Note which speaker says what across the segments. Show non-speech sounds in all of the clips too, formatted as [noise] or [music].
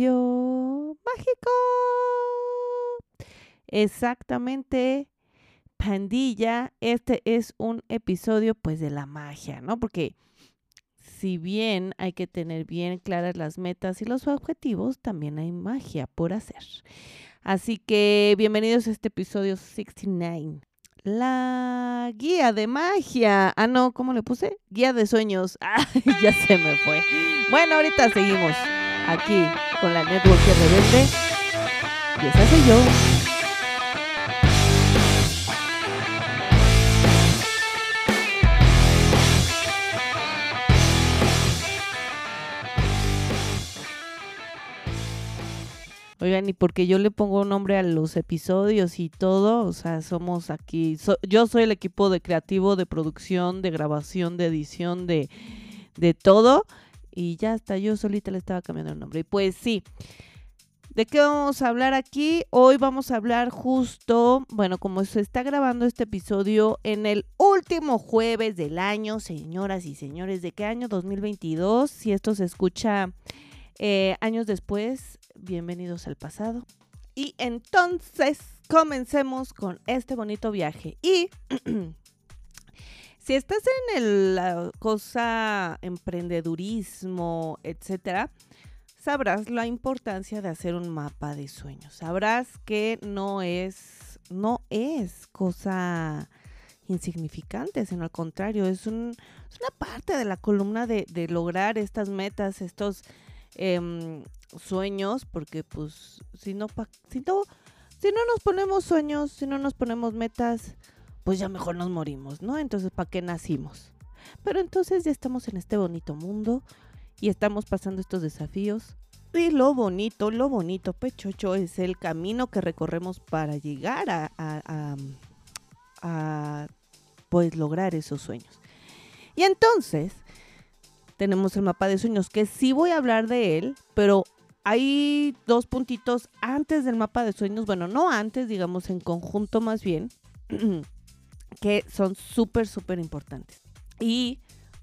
Speaker 1: mágico. Exactamente, pandilla, este es un episodio pues de la magia, ¿no? Porque si bien hay que tener bien claras las metas y los objetivos, también hay magia por hacer. Así que bienvenidos a este episodio 69. La guía de magia. Ah, no, ¿cómo le puse? Guía de sueños. [laughs] Ay, ya se me fue. Bueno, ahorita seguimos aquí con la Network que rebelde. Y esa soy yo. Oigan, y porque yo le pongo nombre a los episodios y todo, o sea, somos aquí, yo soy el equipo de creativo, de producción, de grabación, de edición, de, de todo, y ya hasta yo solita le estaba cambiando el nombre. Y pues sí, ¿de qué vamos a hablar aquí? Hoy vamos a hablar justo, bueno, como se está grabando este episodio en el último jueves del año, señoras y señores, ¿de qué año? 2022, si esto se escucha eh, años después, bienvenidos al pasado. Y entonces comencemos con este bonito viaje. Y [clears throat] si estás en la cosa emprendedurismo, etcétera, sabrás la importancia de hacer un mapa de sueños. Sabrás que no es, no es cosa insignificante, sino al contrario, es, un, una parte de la columna de, de lograr estas metas, estos Em, sueños, porque pues si no, si no, si no nos ponemos sueños, si no nos ponemos metas, pues ya mejor nos morimos, ¿no? Entonces, ¿para qué nacimos? Pero entonces ya estamos en este bonito mundo y estamos pasando estos desafíos. Y lo bonito, lo bonito, pechocho, es el camino que recorremos para llegar a, a, a pues lograr esos sueños. Y entonces, tenemos el mapa de sueños, que sí voy a hablar de él, pero hay dos puntitos antes del mapa de sueños, bueno, no antes, digamos en conjunto más bien, [clears throat] que son súper, súper importantes. Y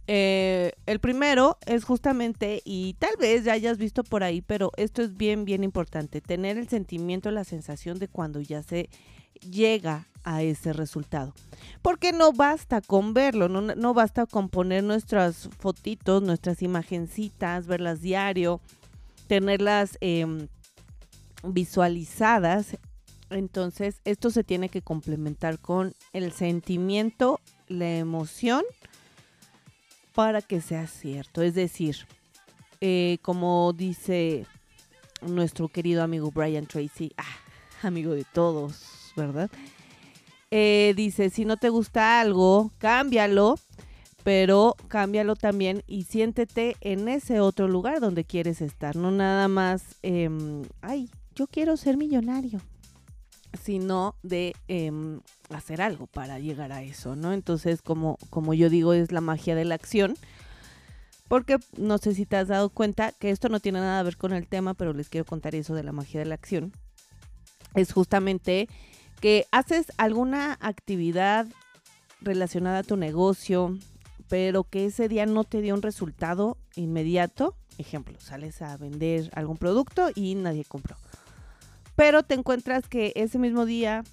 Speaker 1: eh, el primero es justamente, y tal vez ya hayas visto por ahí, pero esto es bien, bien importante, tener el sentimiento, la sensación de cuando ya se llega a ese resultado. Porque no basta con verlo, no, basta con poner nuestras fotitos, nuestras imagencitas, verlas diario, tenerlas em, visualizadas. Entonces, esto se tiene que complementar con el sentimiento, la emoción, para que sea cierto. Es decir, eh, como dice nuestro querido amigo Brian Tracy, ah, amigo de todos, ¿verdad? Eh, dice, si no te gusta algo, cámbialo, pero cámbialo también y siéntete en ese otro lugar donde quieres estar, no nada más, em, ay, yo quiero ser millonario, sino de em, hacer algo para llegar a eso, ¿no? Entonces, como, como yo digo, es la magia de la acción. Porque no sé si te has dado cuenta que esto no tiene nada que ver con el tema, pero les quiero contar eso de la magia de la acción. Es justamente que haces alguna actividad relacionada a tu negocio, pero que ese día no te dio un resultado inmediato. Ejemplo, sales a vender algún producto y nadie compró. Pero te encuentras que ese mismo día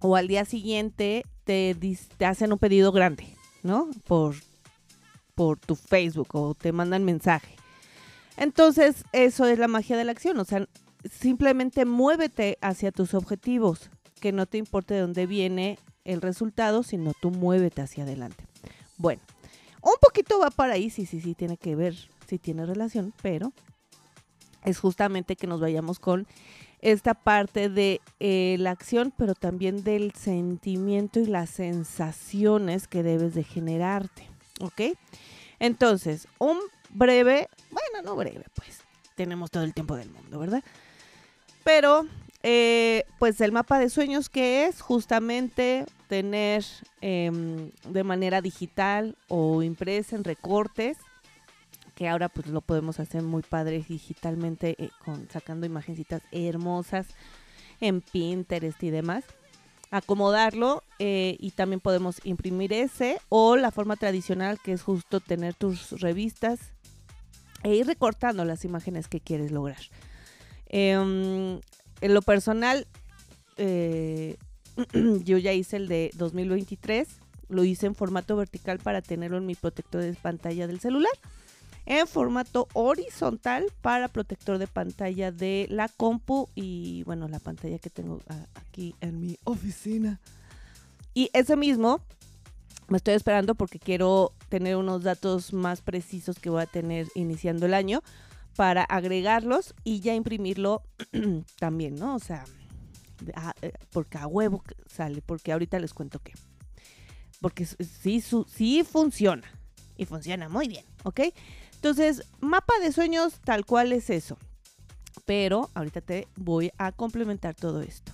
Speaker 1: o al día siguiente te, te hacen un pedido grande, ¿no? Por, por tu Facebook o te mandan mensaje. Entonces, eso es la magia de la acción. O sea, simplemente muévete hacia tus objetivos que no te importe de dónde viene el resultado, sino tú muévete hacia adelante. Bueno, un poquito va para ahí, sí, sí, sí, tiene que ver, sí tiene relación, pero es justamente que nos vayamos con esta parte de eh, la acción, pero también del sentimiento y las sensaciones que debes de generarte, ¿ok? Entonces, un breve, bueno, no breve, pues tenemos todo el tiempo del mundo, ¿verdad? Pero eh, pues el mapa de sueños que es justamente tener em, de manera digital o impresa en recortes, que ahora pues lo podemos hacer muy padre digitalmente eh, con sacando imagencitas hermosas en Pinterest y demás. Acomodarlo eh, y también podemos imprimir ese o la forma tradicional que es justo tener tus revistas e ir recortando las imágenes que quieres lograr. Em, en lo personal, eh, [clears throat] yo ya hice el de 2023, lo hice en formato vertical para tenerlo en mi protector de pantalla del celular, en formato horizontal para protector de pantalla de la compu y bueno, la pantalla que tengo aquí en mi oficina. Y ese mismo me estoy esperando porque quiero tener unos datos más precisos que voy a tener iniciando el año para agregarlos y ya imprimirlo [clears throat] también, ¿no? O sea, eh, porque a huevo sale, porque ahorita les cuento qué. Porque sí, sí funciona y funciona muy bien, ¿ok? Entonces, mapa de sueños tal cual es eso. Pero ahorita te voy a complementar todo esto.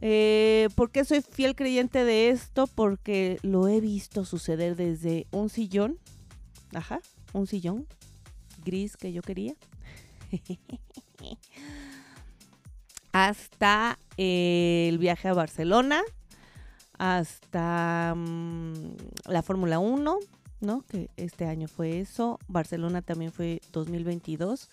Speaker 1: Eh, ¿Por qué soy fiel creyente de esto? Porque lo he visto suceder desde un sillón, ajá, un sillón gris que yo quería, [laughs] hasta eh, el viaje a Barcelona, hasta mm, la Fórmula 1, ¿no? Que este año fue eso. Barcelona también fue 2022.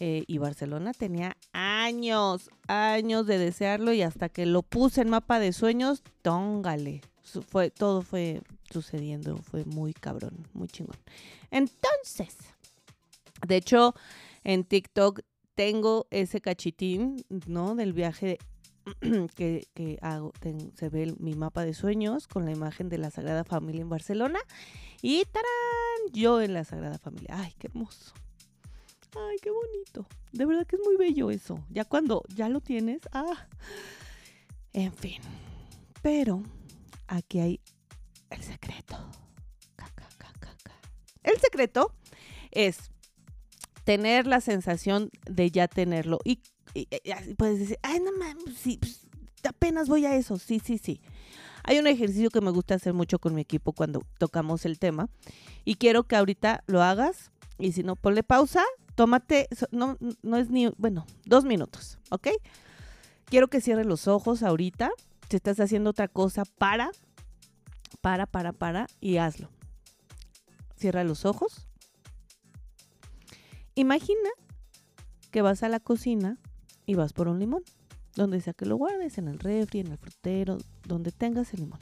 Speaker 1: Eh, y Barcelona tenía años, años de desearlo y hasta que lo puse en mapa de sueños, tóngale. Fue, todo fue sucediendo, fue muy cabrón, muy chingón. Entonces, de hecho, en TikTok tengo ese cachitín, ¿no? Del viaje [clears throat] que, que hago, se ve mi mapa de sueños con la imagen de la Sagrada Familia en Barcelona y ¡tarán! Yo en la Sagrada Familia. ¡Ay, qué hermoso! ¡Ay, qué bonito! De verdad que es muy bello eso. Ya cuando ya lo tienes, ¡ah! En fin. Pero aquí hay el secreto. El secreto es tener la sensación de ya tenerlo. Y, puedes decir, ay, no mames, sí, pues, apenas voy a eso. Sí, sí, sí. Hay un ejercicio que me gusta hacer mucho con mi equipo cuando tocamos el tema. Y quiero que ahorita lo hagas. Y si no, ponle pausa. Tómate, no, no es ni, bueno, dos minutos, ¿ok? Quiero que cierres los ojos ahorita. Si estás haciendo otra cosa, para, para, para, para y hazlo. Cierra los ojos. Imagina que vas a la cocina y vas por un limón, donde sea que lo guardes, en el refri, en el frutero, donde tengas el limón.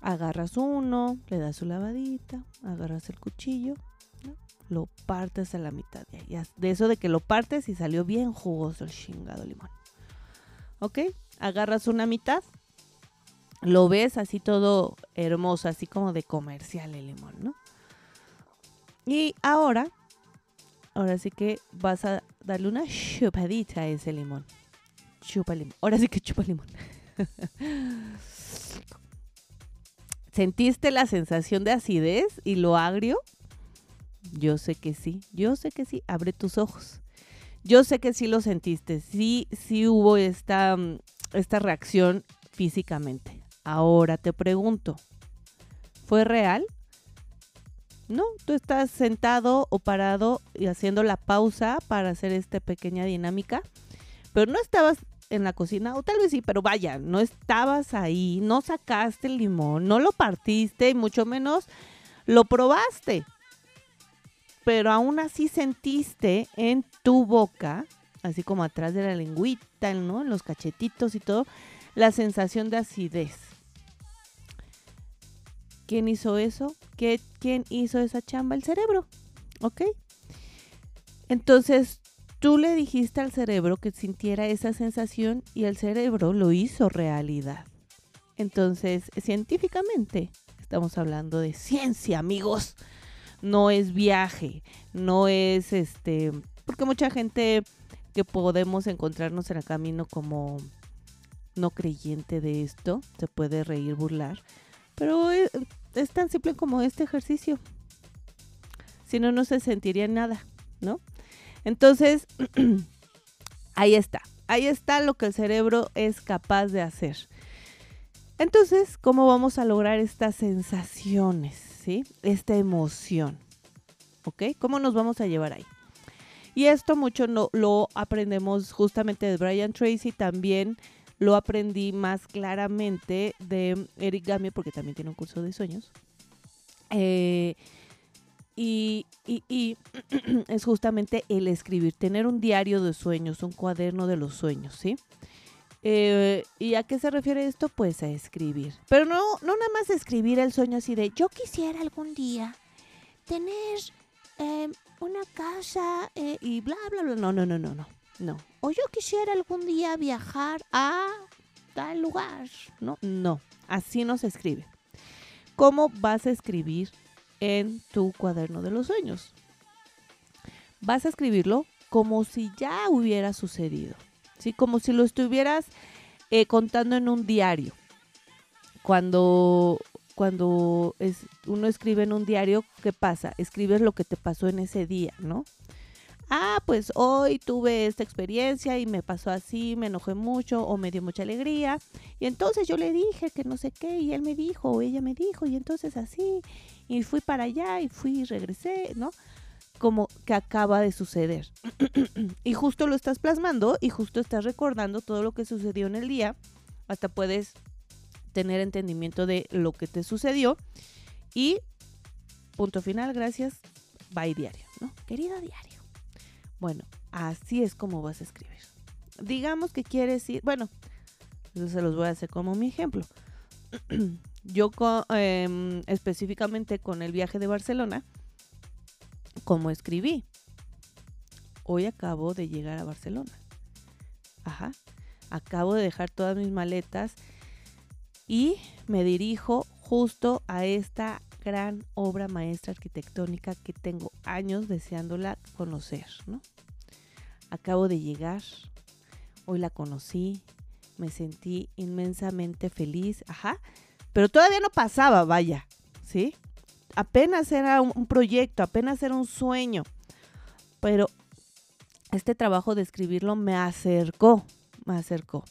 Speaker 1: Agarras uno, le das su lavadita, agarras el cuchillo, lo partes a la mitad. De, eso de que lo partes y salió bien jugoso el chingado limón. ¿Ok? Agarras una mitad, lo ves así todo hermoso, así como de comercial el limón, ¿no? Y ahora ahora sí que vas a darle una chupadita a ese limón. Chupa limón. Ahora sí que chupa limón. [laughs] ¿Sentiste la sensación de acidez y lo agrio? Yo sé que sí, yo sé que sí. Abre tus ojos. Yo sé que sí lo sentiste. Sí, sí hubo esta, mm, esta reacción físicamente. Ahora te pregunto, ¿fue real? No, tú estás sentado o parado y haciendo la pausa para hacer esta pequeña dinámica, pero no estabas en la cocina, o tal vez sí, pero vaya, no estabas ahí, no sacaste el limón, no lo partiste y mucho menos lo probaste. Pero aún así sentiste en tu boca, así como atrás de la lengüita, ¿no? En los cachetitos y todo, la sensación de acidez. ¿Quién hizo eso? ¿Qué, ¿Quién hizo esa chamba? El cerebro. ¿Ok? Entonces, tú le dijiste al cerebro que sintiera esa sensación y el cerebro lo hizo realidad. Entonces, científicamente, estamos hablando de ciencia, amigos. No es viaje, no es este, porque mucha gente que podemos encontrarnos en el camino como no creyente de esto, se puede reír, burlar, pero eh, es tan simple como este ejercicio. Si no, no se sentiría nada, ¿no? Entonces, [clears throat] ahí está. Ahí está lo que el cerebro es capaz de hacer. Entonces, ¿cómo vamos a lograr estas sensaciones, ¿sí? Esta emoción, ¿ok? ¿Cómo nos vamos a llevar ahí? Y esto mucho no, lo aprendemos justamente de Brian Tracy, también lo aprendí más claramente de Eric Gamio, porque también tiene un curso de sueños. Eh, Y, [clears throat] es justamente el escribir, tener un diario de sueños, un cuaderno de los sueños, ¿sí? Eh, ¿Y a qué se refiere esto? Pues a escribir. Pero no, no nada más escribir el sueño así de yo quisiera algún día tener eh, una casa eh, y bla, bla, bla. No, no, no, no, no. No. O yo quisiera algún día viajar a tal lugar. No, no. Así no se escribe. ¿Cómo vas a escribir en tu cuaderno de los sueños? Vas a escribirlo como si ya hubiera sucedido. ¿sí? Como si lo estuvieras eh, contando en un diario. Cuando, cuando uno escribe en un diario, ¿qué pasa? Escribes lo que te pasó en ese día, ¿no? Ah, pues hoy tuve esta experiencia y me pasó así, me enojé mucho o me dio mucha alegría. Y entonces yo le dije que no sé qué y él me dijo o ella me dijo y entonces así y fui para allá y fui y regresé, ¿no? como que acaba de suceder. [clears throat] y justo lo estás plasmando y justo estás recordando todo lo que sucedió en el día. Hasta puedes tener entendimiento de lo que te sucedió. Y punto final, gracias. Bye diario, ¿no? Querido diario. Bueno, así es como vas a escribir. Digamos que quieres ir, bueno, se los voy a hacer como mi ejemplo. [clears throat] Yo em, específicamente con el viaje de Barcelona, como escribí. Hoy acabo de llegar a Barcelona. Ajá. Acabo de dejar todas mis maletas y me dirijo justo a esta gran obra maestra arquitectónica que tengo años deseándola conocer, ¿no? Acabo de llegar, hoy la conocí, me sentí inmensamente feliz, ajá, pero todavía no pasaba, vaya, ¿sí? apenas era un, proyecto, apenas era un sueño, pero este trabajo de escribirlo me acercó, me acercó.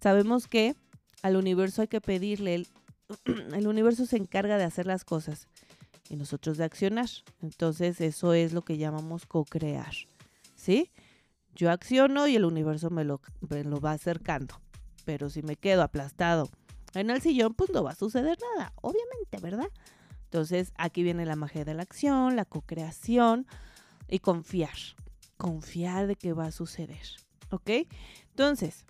Speaker 1: Sabemos que al universo hay que pedirle, [clears throat] el, universo se encarga de hacer las cosas y nosotros de accionar. Entonces eso es lo que llamamos co-crear, ¿sí? Yo acciono y el universo me lo, me lo va acercando, pero si me quedo aplastado en el sillón, pues no va a suceder nada, obviamente, ¿verdad? Entonces, aquí viene la magia de la acción, la co-creación y confiar. Confiar de que va a suceder. ¿Ok? Entonces,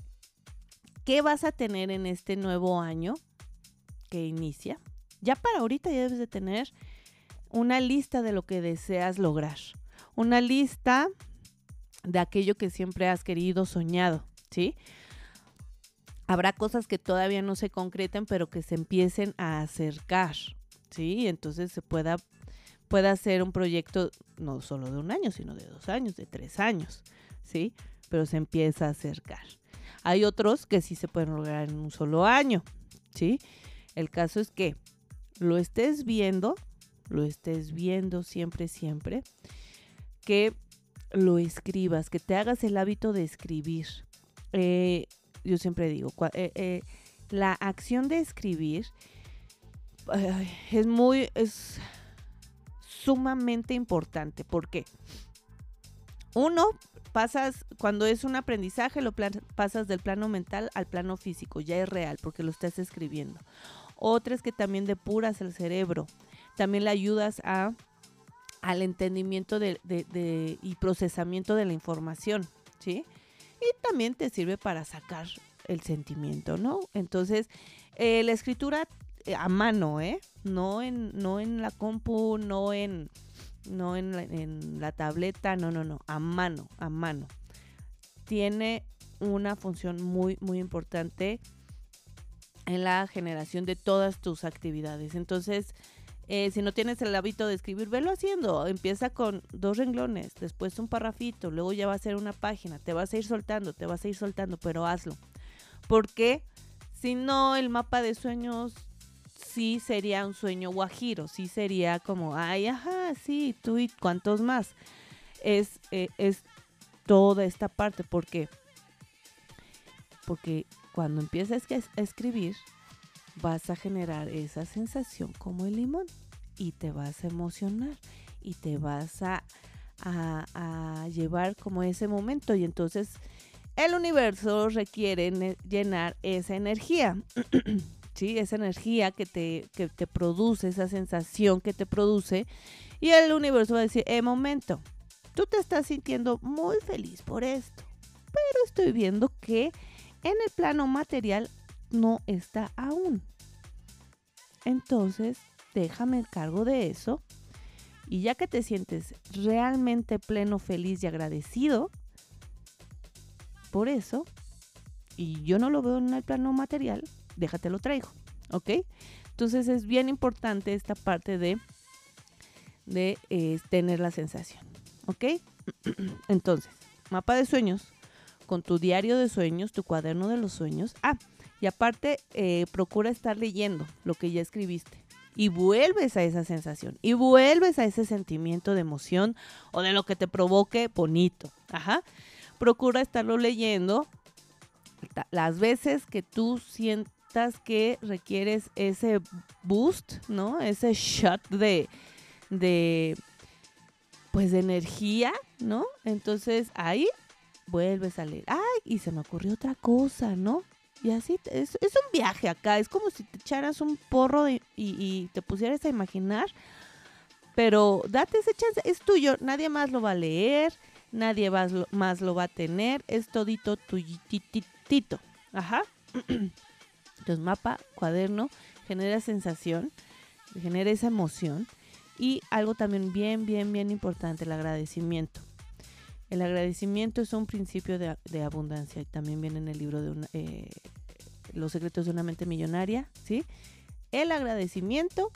Speaker 1: ¿qué vas a tener en este nuevo año que inicia? Ya para ahorita ya debes de tener una lista de lo que deseas lograr. Una lista de aquello que siempre has querido, soñado, ¿sí? Habrá cosas que todavía no se concreten, pero que se empiecen a acercar, ¿sí? Entonces se pueda, pueda hacer un proyecto no solo de un año, sino de dos años, de tres años, ¿sí? Pero se empieza a acercar. Hay otros que sí se pueden lograr en un solo año, ¿sí? El caso es que lo estés viendo, lo estés viendo siempre, siempre, que lo escribas, que te hagas el hábito de escribir. Eh, yo siempre digo, eh, eh, la acción de escribir es muy, es sumamente importante. ¿Por qué? Uno, pasas, cuando es un aprendizaje, lo pasas del plano mental al plano físico, ya es real porque lo estás escribiendo. Otra es que también depuras el cerebro, también le ayudas a, al entendimiento de, y procesamiento de la información, ¿sí? Y también te sirve para sacar el sentimiento, ¿no? Entonces, eh, la escritura eh, a mano, ¿eh? No en, no en la compu, no en, no en la, en la tableta, no, no, no, a mano, a mano. Tiene una función muy, muy importante en la generación de todas tus actividades. Entonces, eh, si no tienes el hábito de escribir, velo haciendo. Empieza con dos renglones, después un parrafito, luego ya va a ser una página. Te vas a ir soltando, te vas a ir soltando, pero hazlo. Porque si no, el mapa de sueños sí sería un sueño guajiro, sí sería como, ay, ajá, sí, tú y cuántos más. Es, eh, es toda esta parte, ¿por qué? Porque cuando empiezas a escribir, vas a generar esa sensación como el limón y te vas a emocionar y te vas a llevar como ese momento y entonces el universo requiere llenar esa energía. [clears throat] ¿sí? Esa energía que te, que te produce, esa sensación que te produce. Y el universo va a decir, eh, momento, tú te estás sintiendo muy feliz por esto, pero estoy viendo que en el plano material no está aún. Entonces, déjame el cargo de eso. Y ya que te sientes realmente pleno, feliz y agradecido por eso, y yo no lo veo en el plano material, déjate lo traigo, ¿ok? Entonces es bien importante esta parte de, de eh, tener la sensación, ¿ok? [clears throat] Entonces, mapa de sueños, con tu diario de sueños, tu cuaderno de los sueños. Ah, y aparte, eh, procura estar leyendo lo que ya escribiste. Y vuelves a esa sensación. Y vuelves a ese sentimiento de emoción o de lo que te provoque bonito. Ajá. Procura estarlo leyendo las veces que tú sientas que requieres ese boost, ¿no? Ese shot de, de pues de energía, ¿no? Entonces ahí vuelves a leer. Ay, y se me ocurrió otra cosa, ¿no? Y así, es, un viaje acá, es como si te echaras un porro y, te pusieras a imaginar, pero date ese chance, es tuyo, nadie más lo va a leer, nadie más lo, más lo va a tener, es todito tuyititito, ajá. [clears throat] Entonces mapa, cuaderno, genera sensación, genera esa emoción y algo también bien, bien, bien importante, el agradecimiento. El agradecimiento es un principio de, abundancia también viene en el libro de eh, Los secretos de una mente millonaria, ¿sí? El agradecimiento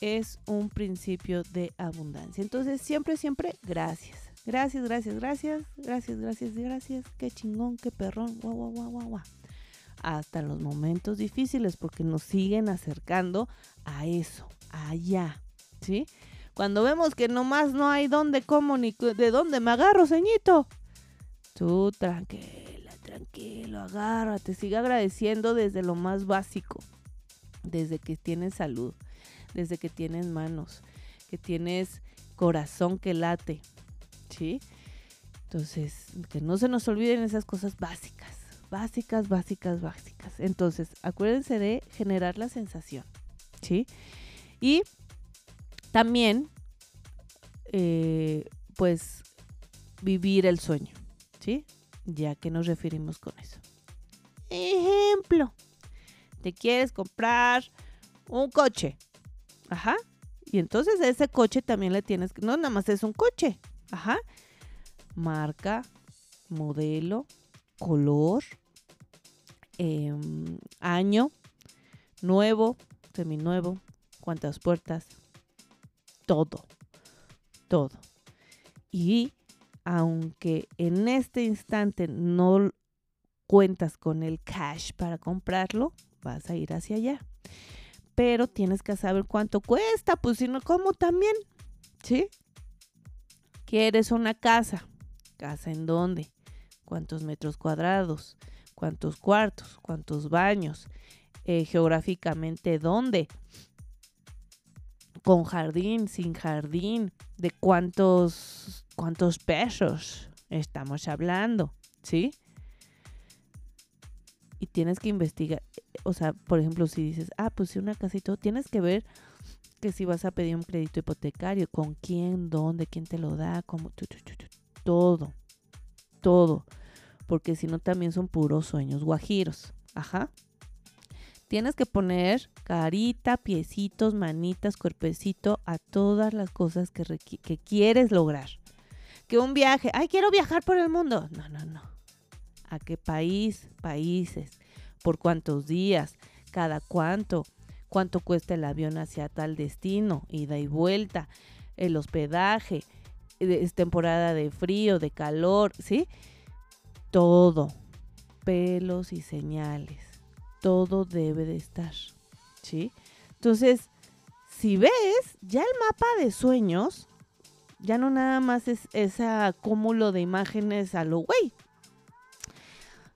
Speaker 1: es un principio de abundancia. Entonces, siempre, siempre, gracias. Gracias, gracias, gracias, gracias, gracias, gracias. Qué chingón, qué perrón, guau, guau, guau, guau, guau. Hasta los momentos difíciles porque nos siguen acercando a eso, allá, ¿sí? Cuando vemos que nomás no hay dónde, cómo, ni de dónde me agarro, ceñito. Tú tranquila, tranquilo, agárrate, sigue agradeciendo desde lo más básico. Desde que tienes salud, desde que tienes manos, que tienes corazón que late, ¿sí? Entonces, que no se nos olviden esas cosas básicas, básicas, básicas, básicas. Entonces, acuérdense de generar la sensación, ¿sí? Y también, eh, pues, vivir el sueño, ¿sí? Ya que nos referimos con eso. Ejemplo, te quieres comprar un coche, ajá, y entonces a ese coche también le tienes que, no nada más es un coche, ajá, marca, modelo, color, em, año, nuevo, seminuevo, cuántas puertas, todo, todo. Y aunque en este instante no cuentas con el cash para comprarlo, vas a ir hacia allá. Pero tienes que saber cuánto cuesta, pues si no, ¿cómo también? ¿Sí? ¿Quieres una casa? ¿Casa en dónde? ¿Cuántos metros cuadrados? ¿Cuántos cuartos? ¿Cuántos baños? Eh, geográficamente, ¿dónde? Con jardín, sin jardín, de cuántos, cuántos pesos estamos hablando, ¿sí? Y tienes que investigar, o sea, por ejemplo, si dices, ah, pues si una casita, tienes que ver que si vas a pedir un crédito hipotecario, con quién, dónde, quién te lo da, cómo, todo, todo, porque si no también son puros sueños guajiros, ajá. Tienes que poner carita, piecitos, manitas, cuerpecito a todas las cosas que, quieres lograr. Que un viaje, ay, quiero viajar por el mundo. No, no, no. ¿A qué país? Países. ¿Por cuántos días? ¿Cada cuánto? ¿Cuánto cuesta el avión hacia tal destino? Ida y vuelta. El hospedaje. Es temporada de frío, de calor, ¿sí? Todo. Pelos y señales todo debe de estar, ¿sí? Entonces, si ves, ya el mapa de sueños, ya no nada más es ese acúmulo de imágenes a lo güey.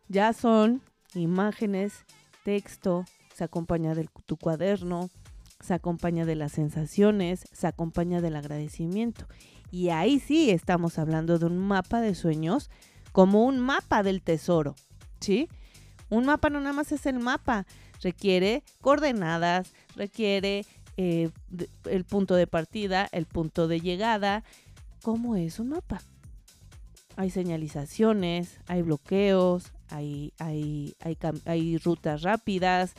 Speaker 1: Ya son imágenes, texto, se acompaña de tu cuaderno, se acompaña de las sensaciones, se acompaña del agradecimiento. Y ahí sí estamos hablando de un mapa de sueños como un mapa del tesoro, ¿sí? Un mapa no nada más es el mapa, requiere coordenadas, requiere eh, el punto de partida, el punto de llegada, cómo es un mapa. Hay señalizaciones, hay bloqueos, hay, hay, hay, hay rutas rápidas,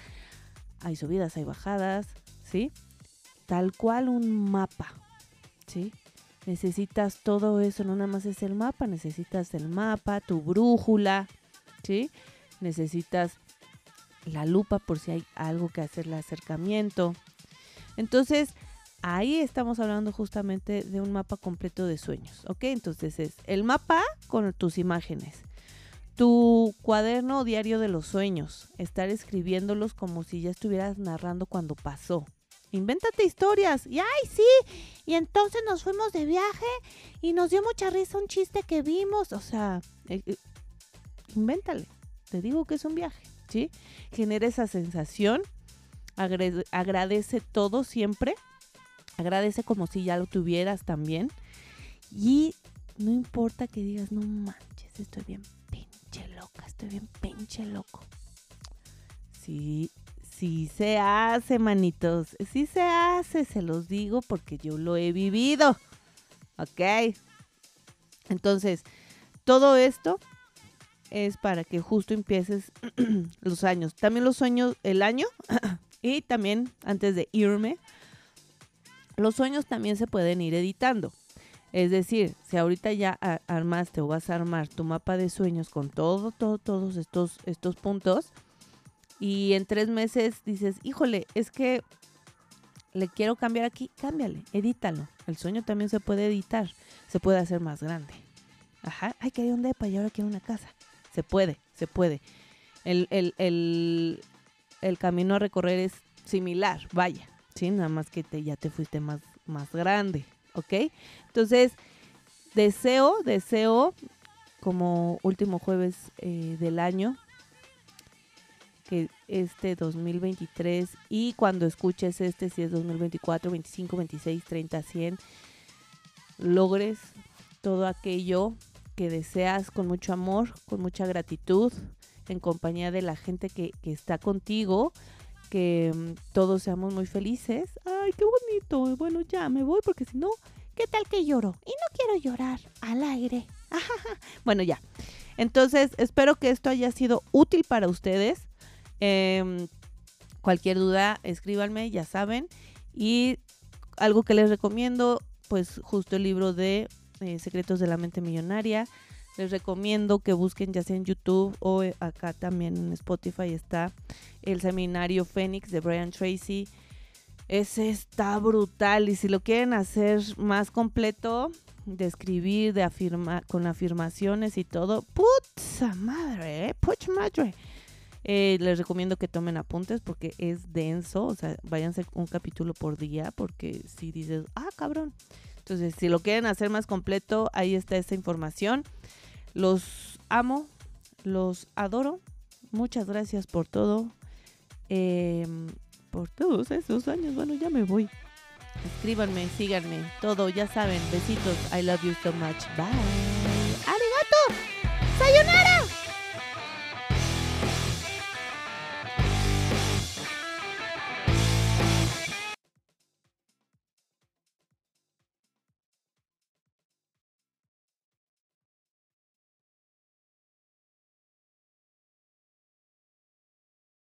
Speaker 1: hay subidas, hay bajadas, ¿sí? Tal cual un mapa, ¿sí? Necesitas todo eso, no nada más es el mapa, necesitas el mapa, tu brújula, ¿sí? Necesitas la lupa por si hay algo que hacer el acercamiento. Entonces, ahí estamos hablando justamente de un mapa completo de sueños, ¿ok? Entonces es el mapa con tus imágenes, tu cuaderno diario de los sueños, estar escribiéndolos como si ya estuvieras narrando cuando pasó. Invéntate historias. Y ay, sí. Y entonces nos fuimos de viaje y nos dio mucha risa un chiste que vimos. O sea, eh, eh, invéntale. Te digo que es un viaje, ¿sí? Genera esa sensación. agradece todo siempre. Agradece como si ya lo tuvieras también. Y no importa que digas, no manches, estoy bien pinche loca, estoy bien pinche loco. Sí, sí se hace, manitos. Sí se hace, se los digo porque yo lo he vivido. ¿Ok? Entonces, todo esto es para que justo empieces [clears throat] los años. También los sueños, el año. [clears throat] y también, antes de irme, los sueños también se pueden ir editando. Es decir, si ahorita ya armaste o vas a armar tu mapa de sueños con todo, todo, todos estos, estos puntos, y en tres meses dices, híjole, es que le quiero cambiar aquí, cámbiale, edítalo. El sueño también se puede editar, se puede hacer más grande. Ajá, ay, que hay un depa y ahora quiero una casa. Se puede, se puede. El, el, camino a recorrer es similar, vaya, ¿sí? Nada más que te, ya te fuiste más, más grande. ¿ok? Entonces, deseo, deseo, como último jueves eh, del año, que este 2023 y cuando escuches este, si es 2024, 25, 26, 30, 100, logres todo aquello que deseas con mucho amor, con mucha gratitud, en compañía de la gente que, que está contigo, que mm, todos seamos muy felices. Ay, qué bonito. Bueno, ya me voy porque si no, ¿qué tal que lloro? Y no quiero llorar al aire. [laughs] bueno, ya. Entonces, espero que esto haya sido útil para ustedes. Em, cualquier duda, escríbanme, ya saben. Y algo que les recomiendo, pues justo el libro de eh, Secretos de la Mente Millonaria. Les recomiendo que busquen ya sea en YouTube o eh, acá también en Spotify está el seminario Fénix de Brian Tracy. Ese está brutal y si lo quieren hacer más completo, de escribir, de afirmar, con afirmaciones y todo, puta madre, eh, madre. Eh, les recomiendo que tomen apuntes porque es denso, o sea, váyanse un capítulo por día porque si dices, ah, cabrón. Entonces, si lo quieren hacer más completo, ahí está esta información. Los amo, los adoro. Muchas gracias por todo. Em, por todos esos años. Bueno, ya me voy. Escríbanme, síganme, todo, ya saben. Besitos. I love you so much. Bye.